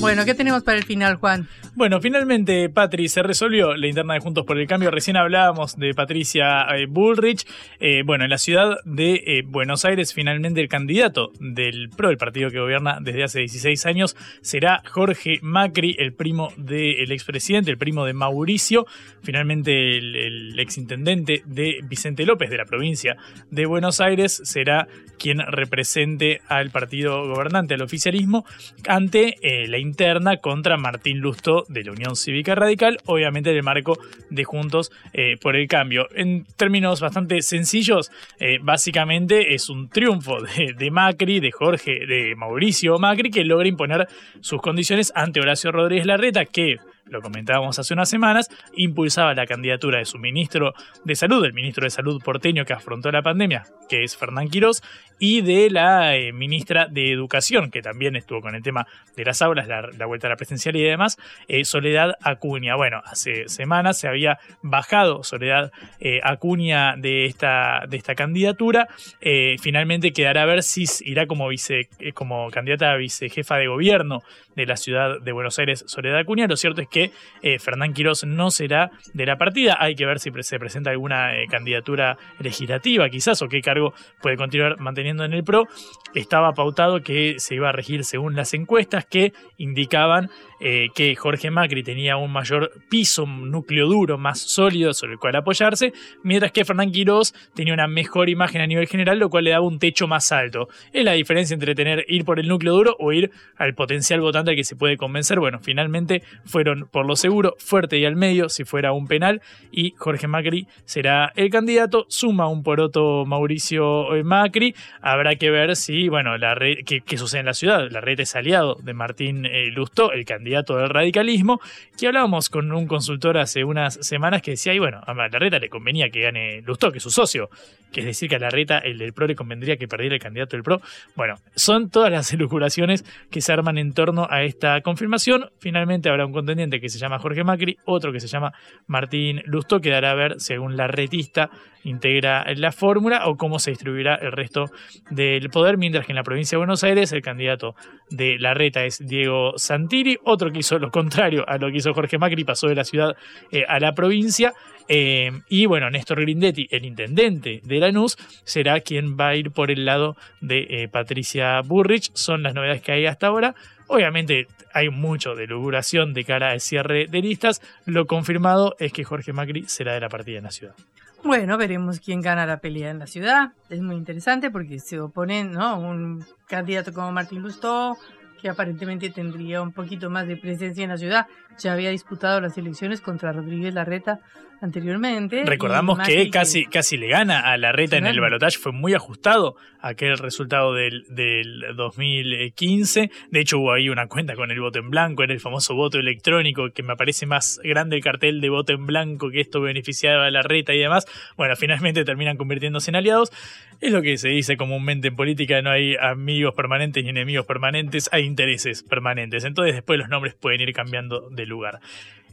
Bueno, ¿qué tenemos para el final, Juan? Bueno, finalmente, Patri, se resolvió la interna de Juntos por el Cambio. Recién hablábamos de Patricia eh, Bullrich. Eh, bueno, en la ciudad de eh, Buenos Aires, finalmente el candidato del PRO, el partido que gobierna desde hace 16 años, será Jorge Macri, el primo del expresidente, el primo de Mauricio. Finalmente, el, el exintendente de Vicente López, de la provincia de Buenos Aires, será quien represente al partido gobernante, al oficialismo, ante la interna contra Martín De la Unión Cívica Radical, obviamente en el marco de Juntos eh, por el Cambio. En términos bastante sencillos, eh, básicamente es un triunfo de, de, Macri, de Jorge, de Mauricio Macri, que logra imponer sus condiciones ante Horacio Rodríguez Larreta, que lo comentábamos hace unas semanas, impulsaba la candidatura de su ministro de Salud, el ministro de Salud porteño que afrontó la pandemia, que es Fernán Quirós, y de la eh, ministra de Educación, que también estuvo con el tema de las aulas, la, vuelta a la presencial y demás, eh, Soledad Acuña. Bueno, hace semanas se había bajado Soledad eh, Acuña de esta, de esta candidatura. finalmente quedará a ver si irá como, vice, como candidata a vicejefa de gobierno de la ciudad de Buenos Aires, Soledad Acuña. Lo cierto es que Fernán Quirós no será de la partida. Hay que ver si se presenta alguna candidatura legislativa, quizás, o qué cargo puede continuar manteniendo en el PRO, estaba pautado que se iba a regir según las encuestas que indicaban eh, que Jorge Macri tenía un mayor piso, un núcleo duro, más sólido sobre el cual apoyarse, mientras que Fernán Quirós tenía una mejor imagen a nivel general, lo cual le daba un techo más alto. Es la diferencia entre tener ir por el núcleo duro o ir al potencial votante que se puede convencer. Bueno, finalmente fueron por lo seguro, fuerte y al medio, si fuera un penal, y Jorge Macri será el candidato. Suma un poroto Mauricio eh, Macri. Habrá que ver si, bueno, la red, qué, sucede en la ciudad. La red es aliado de Martín eh, Lustó, el candidato del radicalismo, que hablábamos con un consultor hace unas semanas que decía, y bueno, a Larreta le convenía que gane Lustó, que es su socio, que es decir, que a Larreta, el del PRO, le convendría que perdiera el candidato del PRO. Bueno, son todas las [laughs] elucubraciones que se arman en torno a esta confirmación. Finalmente habrá un contendiente que se llama Jorge Macri, otro que se llama Martín Lustó, que dará a ver, según la retista, integra la fórmula o cómo se distribuirá el resto del poder, mientras que en la provincia de Buenos Aires el candidato de la reta es Diego Santilli, otro que hizo lo contrario a lo que hizo Jorge Macri, pasó de la ciudad eh, a la provincia. Eh, y bueno, Néstor Grindetti, el intendente de Lanús, será quien va a ir por el lado de eh, Patricia Burrich. Son las novedades que hay hasta ahora. Obviamente hay mucho de luguración de cara al cierre de listas. Lo confirmado es que Jorge Macri será de la partida en la ciudad. Bueno, veremos quién gana la pelea en la ciudad. Es muy interesante porque se oponen, ¿no? Un candidato como Martín Lustó, que aparentemente tendría un poquito más de presencia en la ciudad. Ya había disputado las elecciones contra Rodríguez Larreta anteriormente. Recordamos que casi, casi le gana a Larreta en el balotaje, fue muy ajustado aquel resultado del, del 2015. De hecho, hubo ahí una cuenta con el voto en blanco, era el famoso voto electrónico, que me parece más grande el cartel de voto en blanco que esto beneficiaba a Larreta y demás. Bueno, finalmente terminan convirtiéndose en aliados. Es lo que se dice comúnmente en política, no hay amigos permanentes ni enemigos permanentes, hay intereses permanentes. Entonces después los nombres pueden ir cambiando de lugar.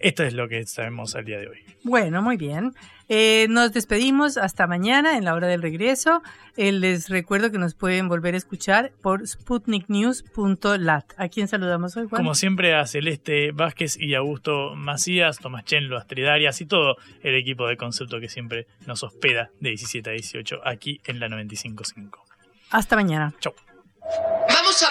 Esto es lo que sabemos al día de hoy. Bueno, muy bien. Eh, nos despedimos hasta mañana en la hora del regreso. Eh, les recuerdo que nos pueden volver a escuchar por sputniknews.lat. ¿A quién saludamos hoy, Juan? Como siempre a Celeste Vázquez y Augusto Macías, Tomás Chenlo, Astridarias y todo el equipo de concepto que siempre nos hospeda de 17 a 18 aquí en la 95.5. Hasta mañana. Chau. Vamos a